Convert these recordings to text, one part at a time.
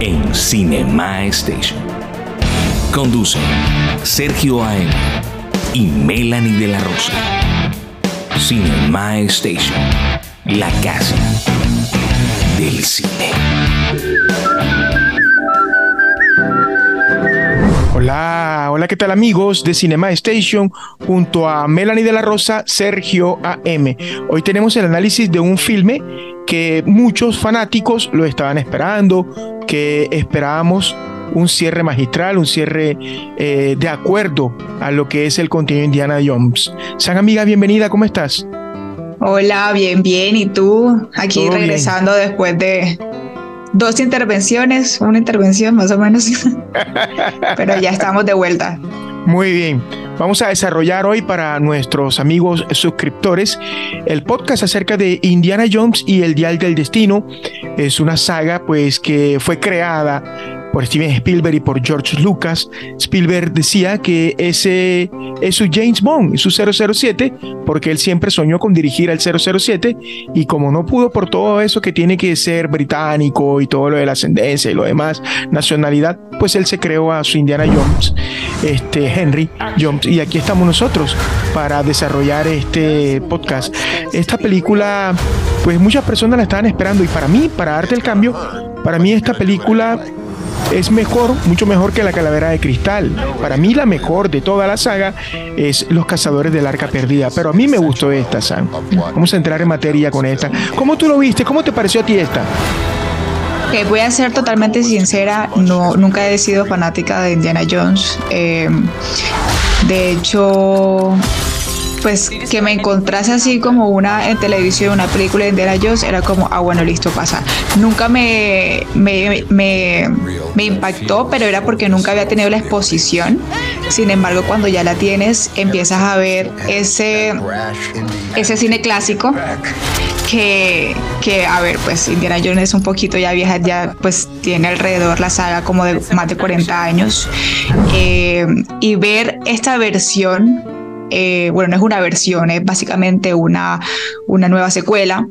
en Cinema Station. Conducen Sergio A.M. y Melanie de la Rosa. Cinema Station, la casa del cine. Hola, hola, ¿qué tal amigos de Cinema Station? Junto a Melanie de la Rosa, Sergio AM. Hoy tenemos el análisis de un filme que muchos fanáticos lo estaban esperando, que esperábamos un cierre magistral, un cierre eh, de acuerdo a lo que es el contenido Indiana Jones. San amiga, bienvenida, ¿cómo estás? Hola, bien, bien. ¿Y tú? Aquí regresando después de dos intervenciones, una intervención más o menos, pero ya estamos de vuelta. Muy bien. Vamos a desarrollar hoy para nuestros amigos suscriptores el podcast acerca de Indiana Jones y el Dial del Destino. Es una saga pues que fue creada por Steven Spielberg y por George Lucas. Spielberg decía que ese es su James Bond, su 007, porque él siempre soñó con dirigir al 007 y como no pudo por todo eso que tiene que ser británico y todo lo de la ascendencia y lo demás, nacionalidad, pues él se creó a su Indiana Jones, este Henry Jones. Y aquí estamos nosotros para desarrollar este podcast. Esta película, pues muchas personas la estaban esperando y para mí, para darte el cambio, para mí esta película es mejor, mucho mejor que la calavera de cristal. Para mí la mejor de toda la saga es Los Cazadores del Arca Perdida, pero a mí me gustó esta, Sam. Vamos a entrar en materia con esta. ¿Cómo tú lo viste? ¿Cómo te pareció a ti esta? voy a ser totalmente sincera, no, nunca he sido fanática de Indiana Jones. Eh, de hecho, pues que me encontrase así como una en televisión, una película de Indiana Jones, era como, ah, bueno, listo, pasa. Nunca me, me, impactó, pero era porque nunca había tenido la exposición. Sin embargo, cuando ya la tienes, empiezas a ver ese, ese cine clásico que, que, a ver, pues Indiana Jones es un poquito ya vieja, ya pues tiene alrededor la saga como de más de 40 años. Eh, y ver esta versión eh, bueno, no es una versión, es básicamente una, una nueva secuela.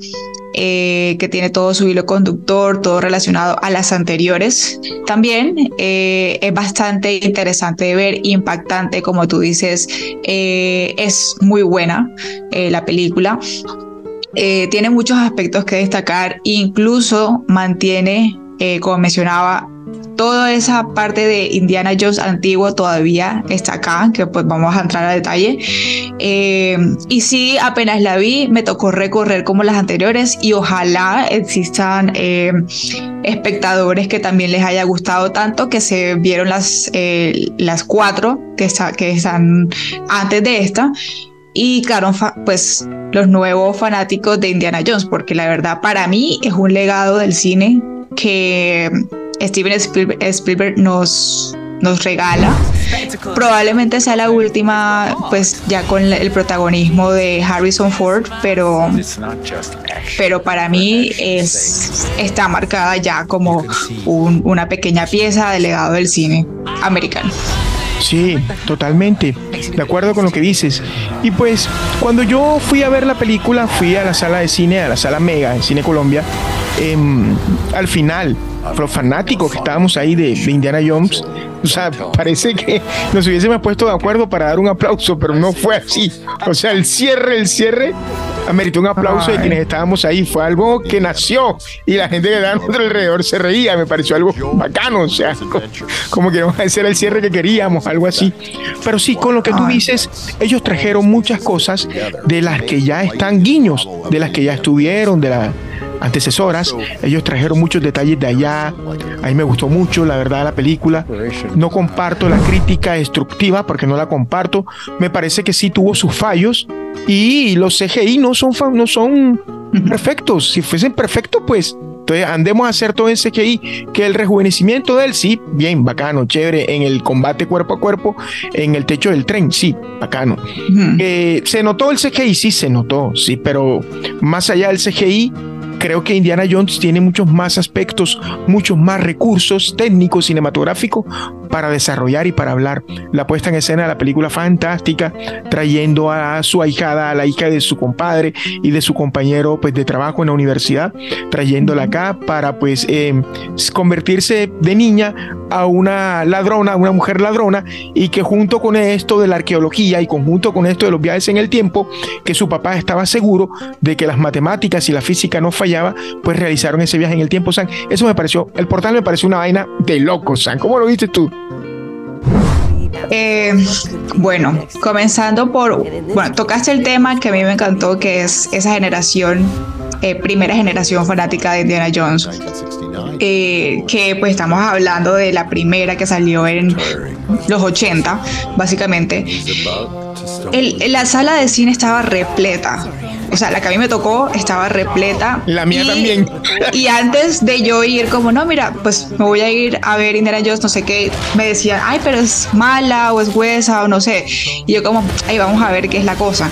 Eh, que tiene todo su hilo conductor, todo relacionado a las anteriores. También eh, es bastante interesante de ver, impactante, como tú dices, es muy buena la película. tiene muchos aspectos que destacar, incluso mantiene, como mencionaba, toda esa parte de Indiana Jones antiguo todavía está acá, que pues vamos a entrar a detalle. Eh, y sí, apenas la vi, me tocó recorrer como las anteriores y ojalá existan eh, espectadores que también les haya gustado tanto que se vieron las, eh, las cuatro que, que están antes de esta y claro, pues los nuevos fanáticos de Indiana Jones, porque la verdad para mí es un legado del cine que Steven Spielberg, nos, nos regala. Probablemente sea la última, pues ya con el protagonismo de Harrison Ford, pero, pero para mí es, está marcada ya como una pequeña pieza del legado del cine americano. Sí, totalmente. De acuerdo con lo que dices. Y pues, cuando yo fui a ver la película, fui a la sala de cine, a la sala Mega, en Cine Colombia. Em, al final, los fanáticos que estábamos ahí de, Indiana Jones, o sea, parece que nos hubiésemos puesto de acuerdo para dar un aplauso, pero no fue así. O sea, el cierre, el cierre, ameritó un aplauso de quienes estábamos ahí. Fue algo que nació y la gente que estaba a nuestro alrededor se reía. Me pareció algo bacano, o sea, como, que no a hacer el cierre que queríamos, algo así. Pero sí, con lo que tú dices, ellos trajeron muchas cosas de las que ya están guiños, de las que ya estuvieron, de la antecesoras. Ellos trajeron muchos detalles de allá. A mí me gustó mucho, la verdad, la película. No comparto la crítica destructiva porque no la comparto. Me parece que sí tuvo sus fallos y los CGI no son, no son perfectos. Si fuesen perfectos, pues Entonces andemos a hacer todo ese CGI, que el rejuvenecimiento de él, sí, bien, bacano, chévere, en el combate cuerpo a cuerpo, en el techo del tren, sí, bacano. Eh, ¿Se notó el CGI? Sí, se notó, sí, pero más allá del CGI, creo que Indiana Jones tiene muchos más aspectos, muchos más recursos técnicos, cinematográficos para desarrollar y para hablar. La puesta en escena de la película fantástica, trayendo a su ahijada, a la hija de su compadre y de su compañero pues, de trabajo en la universidad, trayéndola acá para pues eh, convertirse de niña a una ladrona, una mujer ladrona, y que junto con esto de la arqueología y conjunto con esto de los viajes en el tiempo, que su papá estaba seguro de que las matemáticas y la física no fallaba, pues realizaron ese viaje en el tiempo, San. Eso me pareció, el portal me pareció una vaina de loco, San. ¿Cómo lo viste tú? Eh, bueno, comenzando por, bueno, tocaste el tema que a mí me encantó, que es esa generación, eh, primera generación fanática de Indiana Jones, eh, que pues estamos hablando de la primera que salió en los 80, básicamente. la sala de cine estaba repleta o sea, la que a mí me tocó estaba repleta. La mía también. Y antes de yo ir como, no, mira, pues me voy a ir a ver Indiana Jones, no sé qué, me decían, ay, pero es mala o es huesa o no sé. Y yo como, ay, vamos a ver qué es la cosa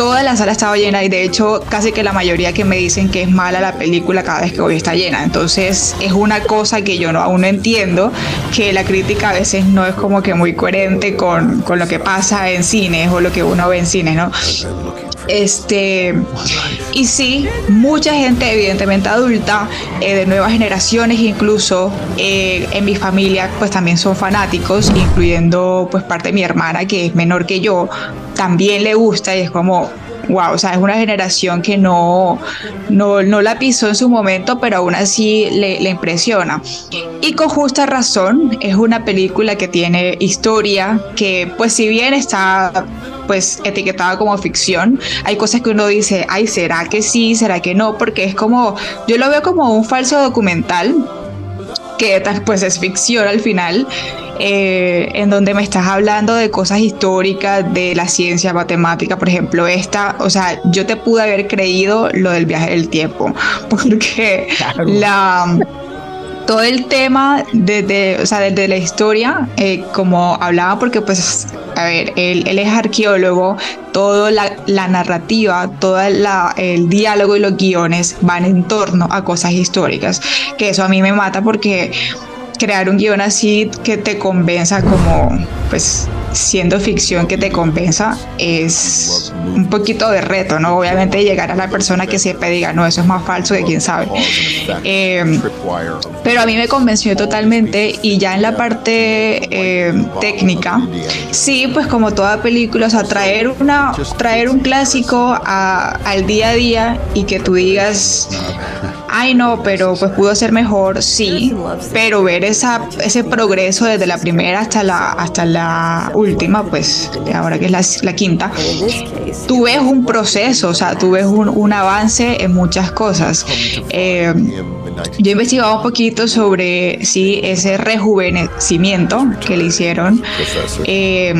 toda la sala estaba llena y de hecho casi que la mayoría que me dicen que es mala la película cada vez que voy está llena. Entonces es una cosa que yo no, aún no entiendo, que la crítica a veces no es como que muy coherente con, con lo que pasa en cines o lo que uno ve en cines, ¿no? Este, y sí, mucha gente, evidentemente adulta, eh, de nuevas generaciones, incluso eh, en mi familia, pues también son fanáticos, incluyendo pues parte de mi hermana, que es menor que yo, también le gusta y es como, wow, o sea, es una generación que no, no, no la pisó en su momento, pero aún así le, le, impresiona. Y con justa razón, es una película que tiene historia, que pues si bien está pues etiquetada como ficción, hay cosas que uno dice, ay, ¿será que sí? ¿Será que no? Porque es como, yo lo veo como un falso documental que pues es ficción al final, eh, en donde me estás hablando de cosas históricas, de la ciencia, matemática, por ejemplo, esta, o sea, yo te pude haber creído lo del viaje del tiempo, porque la todo el tema desde, o sea, desde la historia, eh, como hablaba, porque pues, a ver, él, él es arqueólogo, toda la, la, narrativa, todo el diálogo y los guiones van en torno a cosas históricas, que eso a mí me mata porque crear un guion así que te convenza como, pues, siendo ficción que te compensa es un poquito de reto, ¿no? Obviamente llegar a la persona que siempre diga, no, eso es más falso que quién sabe. Eh, pero a mí me convenció totalmente y ya en la parte eh, técnica, sí, pues como toda película, o sea, traer, una, traer un clásico al día a día y que tú digas ay no, pero pues pudo ser mejor, sí, pero ver esa, ese progreso desde la primera hasta la, hasta la última, pues ahora que es la, quinta, tú ves un proceso, o sea, tú ves un, avance en muchas cosas. Eh, yo he investigado un poquito sobre sí, ese rejuvenecimiento que le hicieron. Eh,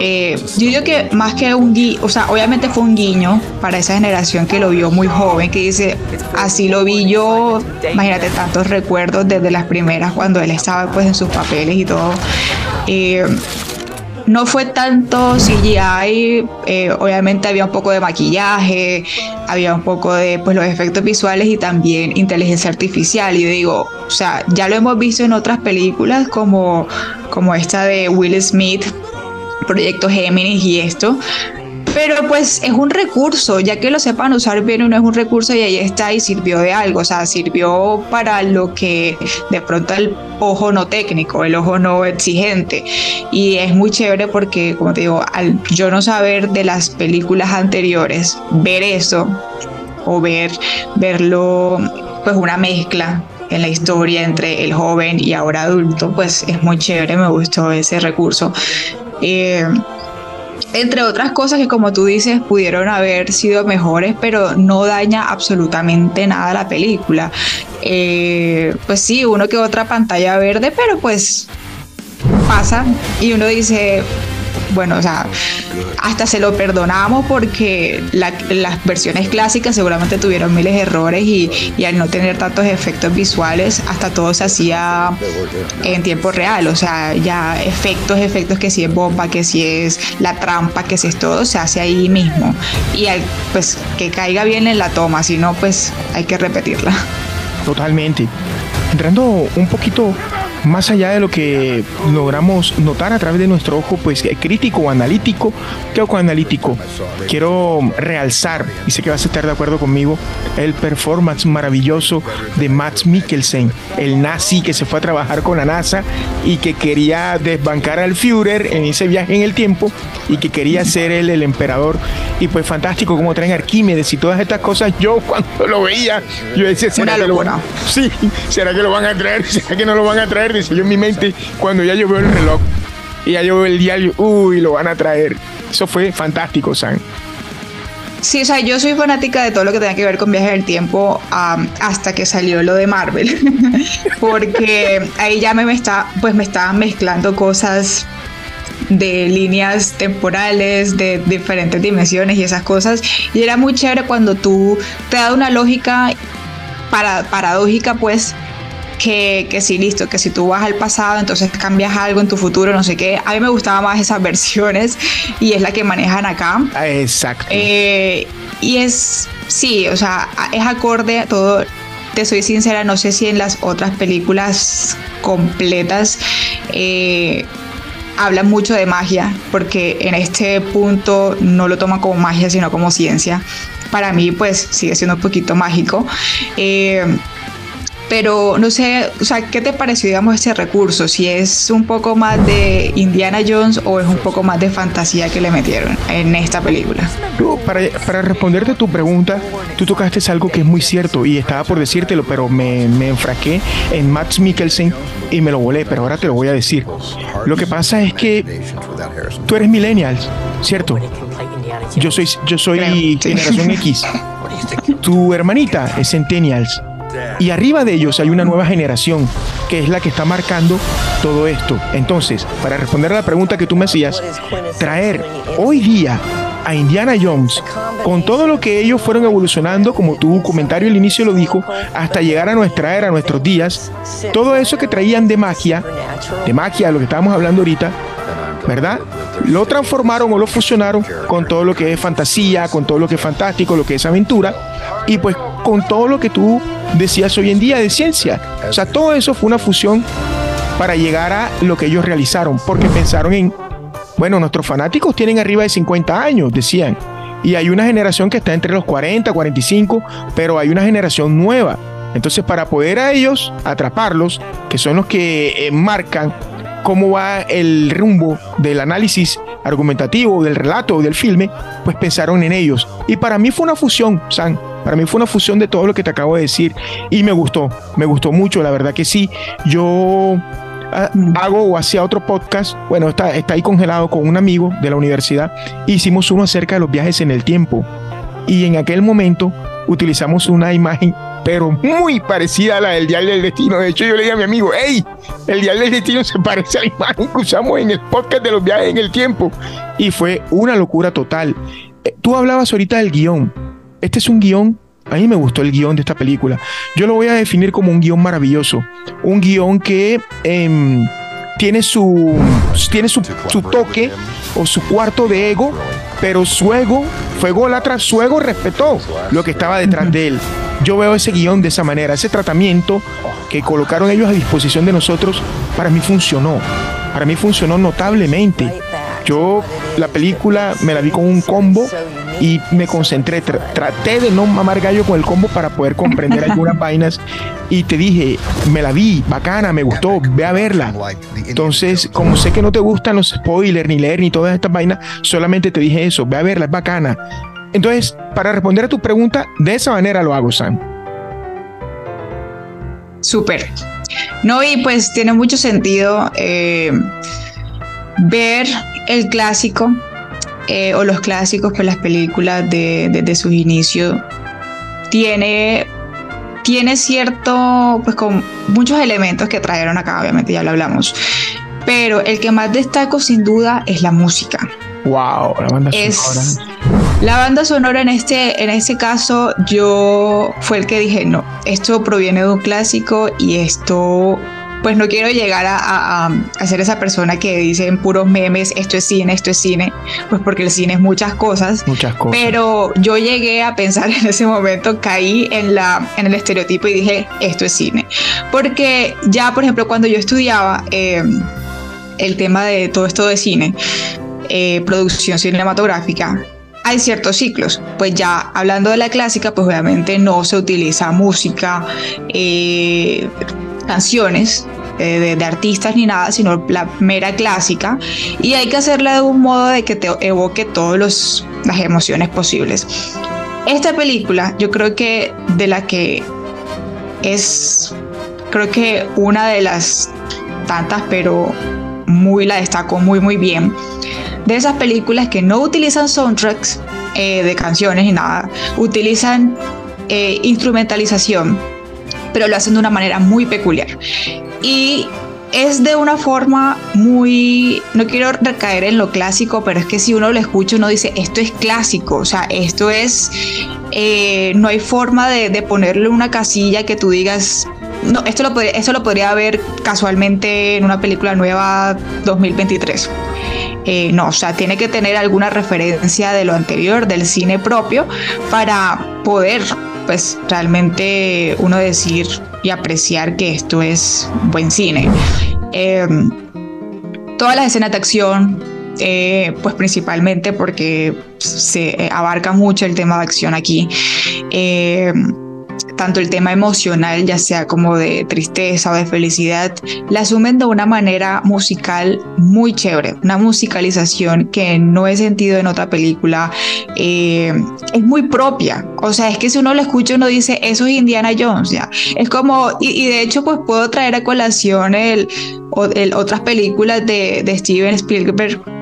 eh, yo digo que más que un guiño, o sea, obviamente fue un guiño para esa generación que lo vio muy joven, que dice, así lo vi yo, imagínate tantos recuerdos desde las primeras cuando él estaba pues en sus papeles y todo. Eh, no fue tanto CGI, eh, obviamente había un poco de maquillaje, había un poco de pues, los efectos visuales y también inteligencia artificial. Y yo digo, o sea, ya lo hemos visto en otras películas como, como esta de Will Smith, Proyecto Géminis y esto, pero pues es un recurso, ya que lo sepan usar bien, uno es un recurso y ahí está y sirvió de algo, o sea, sirvió para lo que de pronto el ojo no técnico, el ojo no exigente. Y es muy chévere porque, como te digo, al yo no saber de las películas anteriores, ver eso o ver, verlo, pues una mezcla en la historia entre el joven y ahora adulto, pues es muy chévere, me gustó ese recurso. Eh, entre otras cosas que como tú dices pudieron haber sido mejores, pero no daña absolutamente nada la película. Eh, pues sí, uno que otra pantalla verde, pero pues pasa y uno dice, bueno, o sea, hasta se lo perdonamos porque las versiones clásicas seguramente tuvieron miles de errores y, y, al no tener tantos efectos visuales, hasta todo se hacía en tiempo real, o sea, ya efectos, efectos que si es bomba, que si es la trampa, que si es todo, se hace ahí mismo. Y pues que caiga bien en la toma, si no, pues hay que repetirla. Totalmente. Entrando un poquito más allá de lo que logramos notar a través de nuestro ojo pues crítico o analítico, ¿qué ojo analítico? Quiero realzar, y sé que vas a estar de acuerdo conmigo, el performance maravilloso de Max Mikkelsen, el nazi que se fue a trabajar con la NASA y que quería desbancar al Führer en ese viaje en el tiempo y que quería ser él el emperador. Y pues fantástico como traen Arquímedes y todas estas cosas. Yo cuando lo veía, yo decía, ¿será que lo van. Sí, ¿será que lo van a traer? ¿Será que no lo van a traer? Dice yo en mi mente, cuando ya yo veo el reloj y ya yo veo el diario, uy, lo van a traer. Eso fue fantástico, San. Sí, o sea, yo soy fanática de todo lo que tenga que ver con viajes del tiempo hasta que salió lo de Marvel, porque ahí ya me, está, pues me estaban mezclando cosas de líneas temporales, de diferentes dimensiones y esas cosas. Y era muy chévere cuando tú te da una lógica para, paradójica, pues, que, que sí, listo, que si tú vas al pasado, entonces cambias algo en tu futuro, no sé qué. A mí me gustaba más esas versiones y es la que manejan acá. Exacto. Eh, y es, sí, o sea, es acorde a todo. Te soy sincera, no sé si en las otras películas completas eh, hablan mucho de magia, porque en este punto no lo toman como magia, sino como ciencia. Para mí, pues sigue siendo un poquito mágico. Eh, pero no sé, o sea, ¿qué te pareció, digamos, ese recurso? Si es un poco más de Indiana Jones o es un poco más de fantasía que le metieron en esta película. Para, para responderte tu pregunta, tú tocaste algo que es muy cierto y estaba por decírtelo, pero me, me enfraqué en Max Mikkelsen y me lo volé, pero ahora te lo voy a decir. Lo que pasa es que tú eres millennial, ¿cierto? Yo soy, yo soy generación X. Tu hermanita es Centennials. Y arriba de ellos hay una nueva generación que es la que está marcando todo esto. Entonces, para responder a la pregunta que tú me hacías, traer hoy día a Indiana Jones con todo lo que ellos fueron evolucionando, como tu comentario al inicio lo dijo, hasta llegar a nuestra era, a nuestros días, todo eso que traían de magia, de magia, lo que estábamos hablando ahorita, ¿verdad? Lo transformaron o lo fusionaron con todo lo que es fantasía, con todo lo que es fantástico, lo que es aventura, y pues con todo lo que tú decías hoy en día de ciencia. O sea, todo eso fue una fusión para llegar a lo que ellos realizaron, porque pensaron en, bueno, nuestros fanáticos tienen arriba de 50 años, decían, y hay una generación que está entre los 40, 45, pero hay una generación nueva. Entonces, para poder a ellos atraparlos, que son los que eh, marcan cómo va el rumbo del análisis argumentativo, del relato, del filme, pues pensaron en ellos. Y para mí fue una fusión, San. Para mí fue una fusión de todo lo que te acabo de decir y me gustó, me gustó mucho, la verdad que sí. Yo ah, hago o hacía otro podcast, bueno, está, ahí congelado con un amigo de la universidad, hicimos uno acerca de los viajes en el tiempo y en aquel momento utilizamos una imagen pero muy parecida a la del Dial del Destino. De hecho, yo le dije a mi amigo, hey, el Dial del Destino se parece a la imagen que usamos en el podcast de los viajes en el tiempo. Y fue una locura total. Eh, tú hablabas ahorita del guion. Este es un guion, a mí me gustó el guion de esta película. Yo lo voy a definir como un guion maravilloso. Un guion que em, tiene, su, tiene su, toque o su cuarto de ego, pero su ego fue golatra, su ego respetó lo que estaba detrás de él. Yo veo ese guion de esa manera, ese tratamiento que colocaron ellos a disposición de nosotros, para mí funcionó. Para mí funcionó notablemente. Yo la película me la vi con un combo y me concentré, traté de no mamar gallo con el combo para poder comprender algunas vainas y te dije, me la vi, bacana, me gustó, ve a verla. Entonces, como sé que no te gustan los spoilers, ni leer, ni todas estas vainas, solamente te dije eso, ve a verla, es bacana. Entonces, para responder a tu pregunta, de esa manera lo hago, Sam. Súper. No, y pues tiene mucho sentido eh, ver el clásico eh, o los clásicos, pues las películas de, desde sus inicios, tiene, tiene cierto, pues con muchos elementos que trajeron acá, obviamente ya lo hablamos, pero el que más destaco sin duda es la música. Wow, la banda sonora. La banda sonora en este, en este caso, yo fue el que dije, no, esto proviene de un clásico y esto pues no quiero llegar a, a, ser esa persona que dice en puros memes, esto es cine, esto es cine, pues porque el cine es muchas cosas. Muchas cosas. Pero yo llegué a pensar en ese momento, caí en, la, en el estereotipo y dije, esto es cine. Porque ya, por ejemplo, cuando yo estudiaba eh, el tema de todo esto de cine, eh, producción cinematográfica, hay ciertos ciclos. Pues ya hablando de la clásica, pues obviamente no se utiliza música, eh, canciones eh, de, artistas ni nada, sino la mera clásica. Y hay que hacerla de un modo de que te evoque todas las emociones posibles. Esta película, yo creo que de la que es, creo que una de las tantas, pero muy la destaco muy, muy bien. De esas películas que no utilizan soundtracks eh, de canciones ni nada, utilizan eh, instrumentalización pero lo hacen de una manera muy peculiar. Y es de una forma muy, no quiero recaer en lo clásico, pero es que si uno lo escucha, uno dice, esto es clásico, o sea, esto es, eh, no hay forma de, de, ponerle una casilla que tú digas, no, esto lo, podría, lo podría ver casualmente en una película nueva 2023. Eh, no, o sea, tiene que tener alguna referencia de lo anterior, del cine propio, para poder pues realmente uno decir y apreciar que esto es buen cine. Em, todas las escenas de acción, eh, pues principalmente porque se abarca mucho el tema de acción aquí. Em, tanto el tema emocional, ya sea como de tristeza o de felicidad, la asumen de una manera musical muy chévere, una musicalización que no he sentido en otra película, eh, es muy propia, o sea, es que si uno lo escucha uno dice, eso es Indiana Jones, ya, es como, y, de hecho pues puedo traer a colación el, otras películas de Steven Spielberg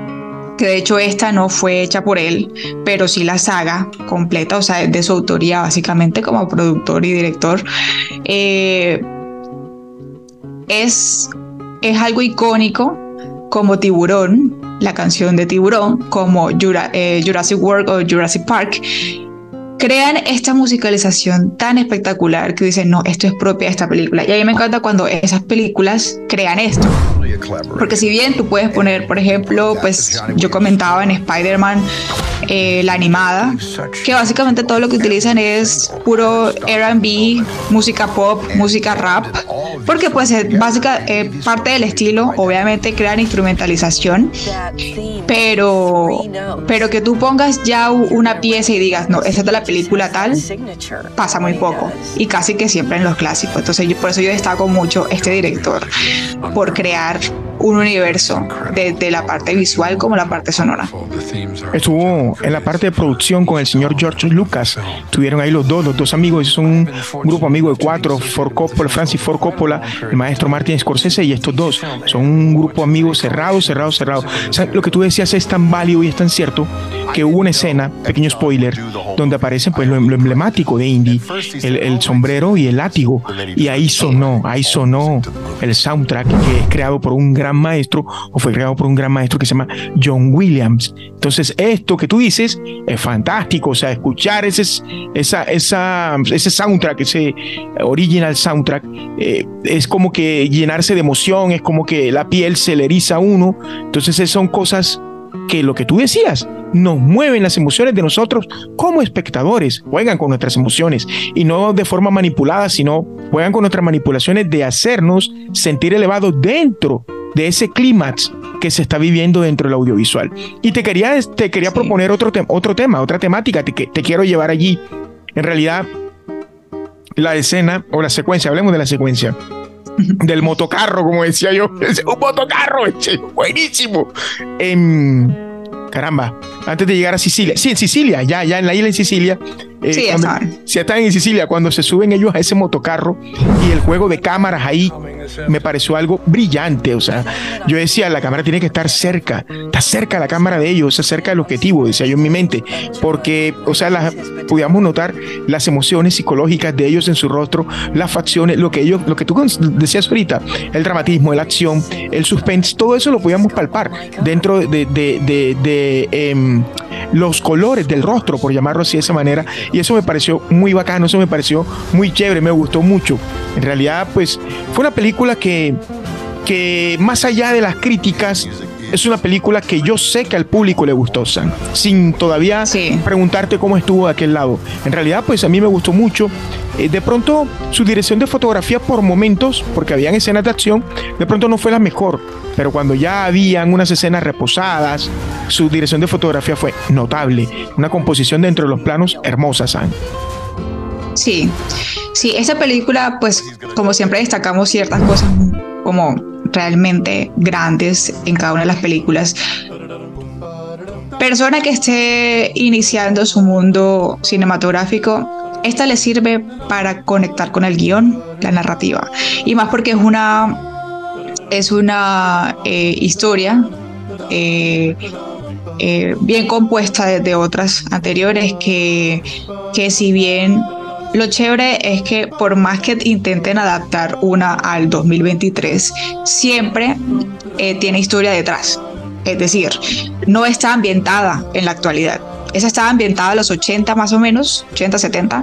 que de hecho esta no fue hecha por él, pero sí la saga completa, o sea, de su autoría básicamente como productor y director. Eh, es, es algo icónico como Tiburón, la canción de Tiburón, como eh, Jurassic World o Jurassic Park, crean esta musicalización tan espectacular que dicen, no, esto es propia de esta película. Y a mí me encanta cuando esas películas crean esto. Porque si bien tú puedes poner, por ejemplo, pues yo comentaba en Spider-Man eh, la animada, que básicamente todo lo que utilizan es puro RB, música pop, música rap, porque pues es básica, eh, parte del estilo, obviamente crean instrumentalización, pero, pero que tú pongas ya una pieza y digas, no, esa es de la película tal, pasa muy poco y casi que siempre en los clásicos. Entonces por eso yo destaco mucho este director, por crear удачу. Un universo desde la parte visual como la parte sonora. Estuvo en la parte de producción con el señor George Lucas. Tuvieron ahí los dos, los dos amigos. Son un grupo amigo de cuatro, Ford Coppola, Francis Ford Coppola, el maestro Martin Scorsese y estos dos. Son un grupo amigo cerrado, cerrado, cerrado. lo que tú decías es tan válido y es tan cierto que hubo una escena, pequeño spoiler, donde aparece pues lo, emblemático de Indy, el, el sombrero y el látigo. Y ahí sonó, ahí sonó el soundtrack que es creado por un gran maestro o fue creado por un gran maestro que se llama John Williams. Entonces, esto que tú dices es fantástico, o sea, escuchar ese, esa, esa, ese soundtrack, ese original soundtrack, eh, es como que llenarse de emoción, es como que la piel se le eriza a uno. Entonces, son cosas que lo que tú decías, nos mueven las emociones de nosotros como espectadores, juegan con nuestras emociones y no de forma manipulada, sino juegan con nuestras manipulaciones de hacernos sentir elevados dentro de ese clímax que se está viviendo dentro del audiovisual. Y te quería, te quería proponer otro, otro tema, otra temática que te quiero llevar allí. En realidad, la escena o la secuencia, hablemos de la secuencia del motocarro, como decía yo. Un motocarro, buenísimo. En, caramba, antes de llegar a Sicilia. Sí, en Sicilia, ya, ya en la isla en Sicilia. Eh, sí, están en Sicilia, cuando se suben ellos a ese motocarro y el juego de cámaras ahí me pareció algo brillante. O sea, yo decía, la cámara tiene que estar cerca, está cerca la cámara de ellos, está cerca del objetivo, decía yo en mi mente, porque, o sea, podíamos notar las emociones psicológicas de ellos en su rostro, las facciones, lo que ellos, lo que tú decías ahorita, el dramatismo, la acción, el suspense, todo eso lo podíamos palpar dentro de, de, em, los colores del rostro, por llamarlo así de esa manera, y eso me pareció muy bacano, eso me pareció muy chévere, me gustó mucho. En realidad, pues fue una película que, que más allá de las críticas, es una película que yo sé que al público le gustó, San, sin todavía preguntarte cómo estuvo de aquel lado. En realidad, pues a mí me gustó mucho. Eh, de pronto, su dirección de fotografía por momentos, porque habían escenas de acción, de pronto no fue la mejor, pero cuando ya habían unas escenas reposadas, su dirección de fotografía fue notable. Una composición dentro de los planos hermosa, San. Sí, sí, esa película, pues como siempre destacamos ciertas cosas como realmente grandes en cada una de las películas. Persona que esté iniciando su mundo cinematográfico, esta le sirve para conectar con el guion, la narrativa. Y más porque es una, es una eh, historia eh, eh, bien compuesta de, de, otras anteriores que, que si bien lo chévere es que por más que intenten adaptar una al 2023, siempre eh, tiene historia detrás. Es decir, no está ambientada en la actualidad. Esa estaba ambientada en los 80 más o menos, 80, 70.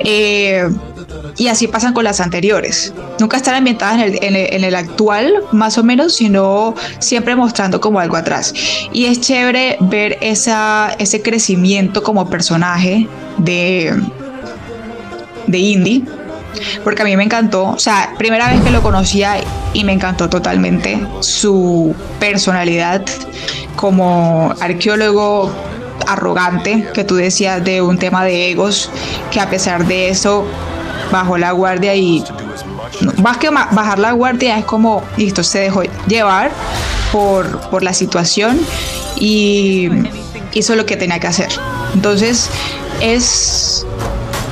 Eh, y así pasan con las anteriores. Nunca están ambientadas en el, actual, más o menos, sino siempre mostrando como algo atrás. Y es chévere ver ese crecimiento como personaje de, de indie, porque a mí me encantó, o sea, primera vez que lo conocía y me encantó totalmente su personalidad como arqueólogo arrogante que tú decías de un tema de egos, que a pesar de eso bajó la guardia y más que bajar la guardia es como, listo, se dejó llevar por, por la situación y hizo lo que tenía que hacer. Entonces es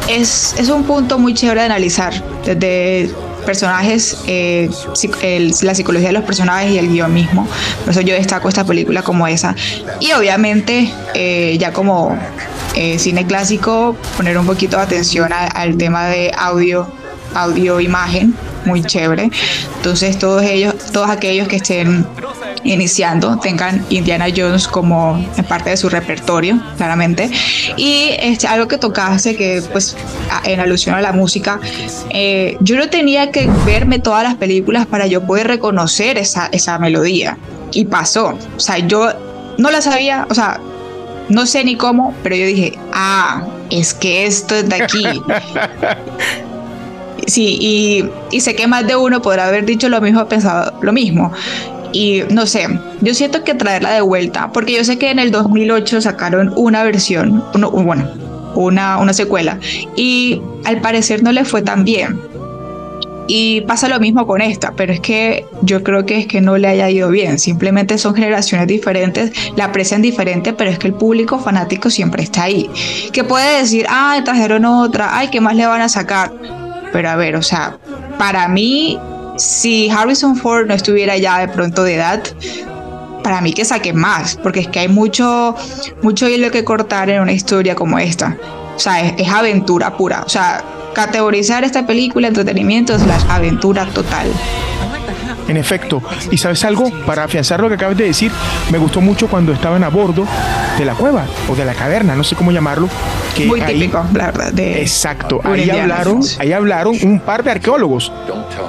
es, un punto muy chévere de analizar desde personajes, eh, la psicología de los personajes y el guion mismo. Por eso yo destaco esta película como esa. Y obviamente, eh, ya como eh, cine clásico, poner un poquito de atención al tema de audio, audio-imagen, muy chévere. Entonces, todos ellos, todos aquellos que estén iniciando tengan Indiana Jones como parte de su repertorio, claramente. Y este, algo que tocase, que pues en alusión a la música, eh, yo no tenía que verme todas las películas para yo poder reconocer esa, esa melodía. Y pasó. O sea, yo no la sabía, o sea, no sé ni cómo, pero yo dije, ah, es que esto es de aquí. Sí, y, y, sé que más de uno podrá haber dicho lo mismo, pensado lo mismo. Y no sé, yo siento que traerla de vuelta, porque yo sé que en el 2008 sacaron una versión, bueno, una, una secuela, y al parecer no le fue tan bien. Y pasa lo mismo con esta, pero es que yo creo que es que no le haya ido bien. Simplemente son generaciones diferentes, la aprecian diferente, pero es que el público fanático siempre está ahí. Que puede decir, ah, trajeron otra, ay, ¿qué más le van a sacar? Pero a ver, o sea, para mí si Harrison Ford no estuviera ya de pronto de edad, para mí que saque más, porque es que hay mucho, mucho hilo que cortar en una historia como esta. O sea, es, aventura pura. O sea, categorizar esta película entretenimiento es la aventura total. En efecto, y sabes algo, para afianzar lo que acabas de decir, me gustó mucho cuando estaban a bordo de la cueva o de la caverna, no sé cómo llamarlo. Que Muy típico, la verdad. exacto, ahí hablaron, ahí hablaron un par de arqueólogos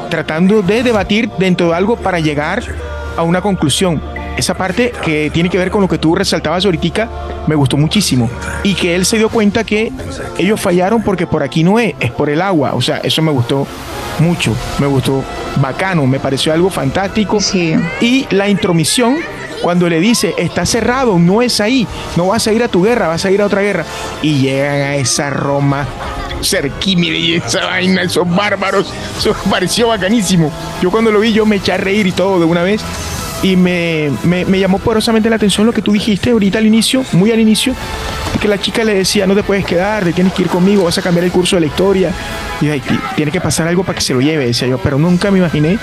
tratando de debatir dentro de algo para llegar a una conclusión. Esa parte que tiene que ver con lo que tú resaltabas ahorita me gustó muchísimo. Y que él se dio cuenta que ellos fallaron porque por aquí no es, es por el agua. O sea, eso me gustó mucho, me gustó bacano, me pareció algo fantástico. Sí. Y la intromisión cuando le dice, está cerrado, no es ahí, no vas a ir a tu guerra, vas a ir a otra guerra. Y llegan a esa Roma cerquímide y esa vaina, esos bárbaros, eso pareció bacanísimo. Yo cuando lo vi, yo me eché a reír y todo de una vez. Y me, me, me llamó poderosamente la atención lo que tú dijiste ahorita al inicio, muy al inicio, que la chica le decía, no te puedes quedar, te tienes que ir conmigo, vas a cambiar el curso de la historia. Y tiene que pasar algo para que se lo lleve, decía yo, pero nunca me imaginé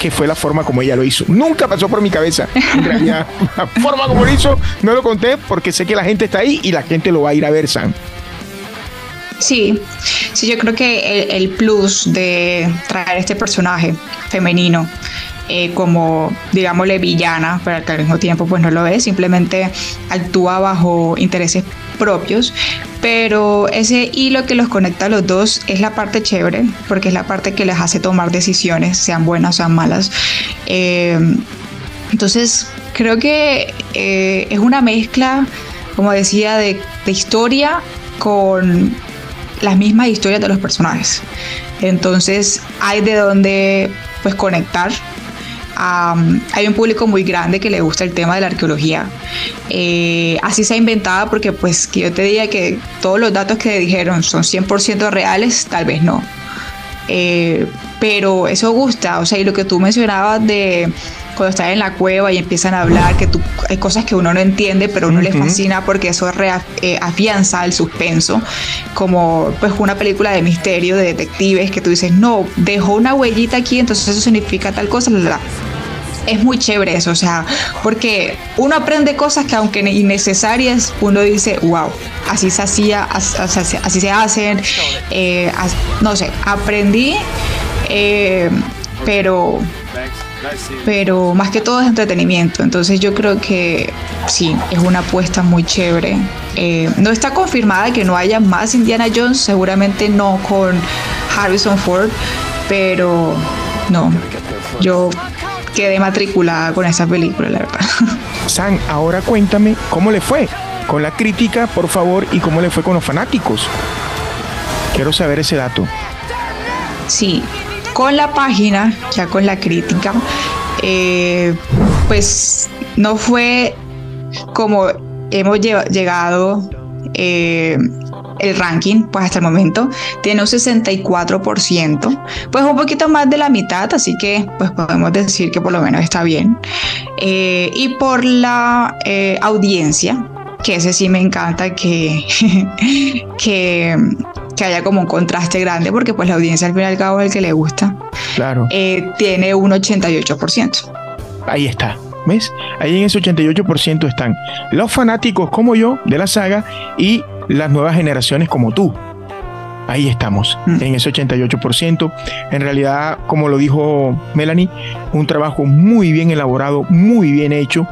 que fue la forma como ella lo hizo. Nunca pasó por mi cabeza. En realidad, la forma como lo hizo, no lo conté porque sé que la gente está ahí y la gente lo va a ir a ver, Sam. Sí, sí, yo creo que el, plus de traer este personaje femenino eh, como, digámosle, villana, pero que al mismo tiempo pues no lo es, simplemente actúa bajo intereses propios, pero ese hilo que los conecta a los dos es la parte chévere, porque es la parte que les hace tomar decisiones, sean buenas o sean malas. Eh, entonces, creo que eh, es una mezcla, como decía, de, de historia con las mismas historias de los personajes. Entonces hay de dónde pues conectar. Hay un público muy grande que le gusta el tema de la arqueología. Eh, así se ha inventado porque pues que yo te diga que todos los datos que dijeron son 100% reales, tal vez no. Eh, pero eso gusta, o sea, y lo que tú mencionabas de cuando están en la cueva y empiezan a hablar, que tú, hay cosas que uno no entiende, pero uno le fascina porque eso eh, afianza el suspenso, como pues una película de misterio, de detectives, que tú dices, no, dejó una huellita aquí, entonces eso significa tal cosa, la, es muy chévere eso, o sea, porque uno aprende cosas que aunque innecesarias, uno dice, wow, así se hacía, así, se hacen, eh, no sé, aprendí, eh, pero pero más que todo es entretenimiento. Entonces yo creo que sí, es una apuesta muy chévere. Eh, no está confirmada que no haya más Indiana Jones, seguramente no con Harrison Ford, pero no, yo quedé matriculada con esa película, la verdad. San, ahora cuéntame cómo le fue con la crítica, por favor, y cómo le fue con los fanáticos. Quiero saber ese dato. Sí, con la página, ya con la crítica, eh, pues no fue como hemos llegado eh, el ranking, pues hasta el momento tiene un 64%, pues un poquito más de la mitad, así que pues podemos decir que por lo menos está bien. Eh, y por la audiencia, que ese sí me encanta que, que que haya como un contraste grande, porque pues la audiencia al fin y al cabo es el que le gusta. Claro. Eh, tiene un 88%. Ahí está. ¿Ves? Ahí en ese 88% están los fanáticos como yo de la saga y las nuevas generaciones como tú. Ahí estamos, mm. en ese 88%. En realidad, como lo dijo Melanie, un trabajo muy bien elaborado, muy bien hecho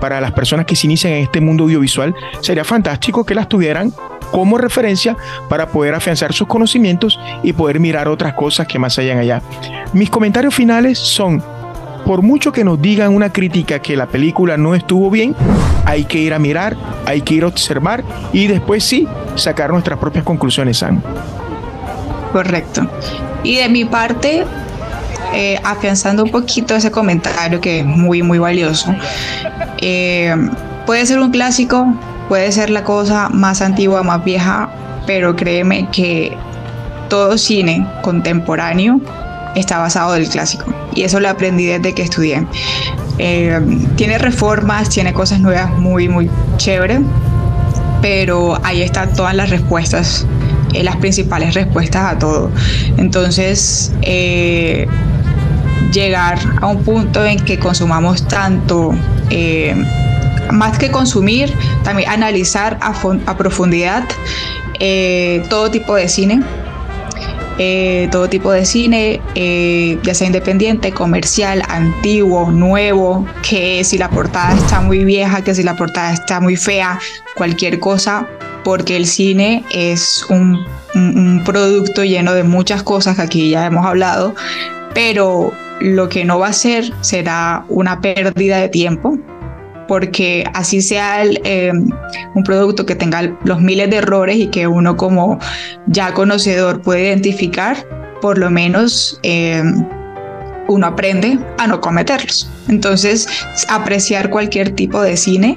para las personas que se inician en este mundo audiovisual. Sería fantástico que las tuvieran como referencia para poder afianzar sus conocimientos y poder mirar otras cosas que más hayan allá. Mis comentarios finales son, por mucho que nos digan una crítica que la película no estuvo bien, hay que ir a mirar, hay que ir a observar y después sí sacar nuestras propias conclusiones, Sam. Correcto. Y de mi parte, eh, afianzando un poquito ese comentario que es muy, muy valioso, eh, puede ser un clásico, Puede ser la cosa más antigua, más vieja, pero créeme que todo cine contemporáneo está basado del clásico. Y eso lo aprendí desde que estudié. Eh, tiene reformas, tiene cosas nuevas muy, muy chévere, pero ahí están todas las respuestas, eh, las principales respuestas a todo. Entonces, eh, llegar a un punto en que consumamos tanto más que consumir, también analizar a, profundidad eh, todo tipo de cine. Eh, todo tipo de cine, eh, ya sea independiente, comercial, antiguo, nuevo, que si la portada está muy vieja, que si la portada está muy fea, cualquier cosa, porque el cine es un, un producto lleno de muchas cosas que aquí ya hemos hablado, pero lo que no va a ser será una pérdida de tiempo, porque así sea em, un producto que tenga los miles de errores y que uno como ya conocedor puede identificar, por lo menos em, uno aprende a no cometerlos. Entonces, apreciar cualquier tipo de cine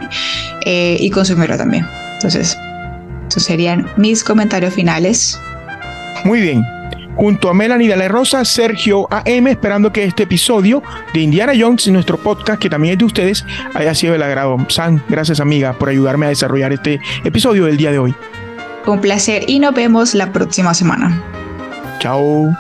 eh, y consumirlo también. Entonces, esos serían mis comentarios finales. Muy bien. Junto a Melanie de la Rosa, Sergio AM, esperando que este episodio de Indiana Jones, nuestro podcast, que también es de ustedes, haya sido el agrado. San, gracias amiga por ayudarme a desarrollar este episodio del día de hoy. Un placer y nos vemos la próxima semana. Chao.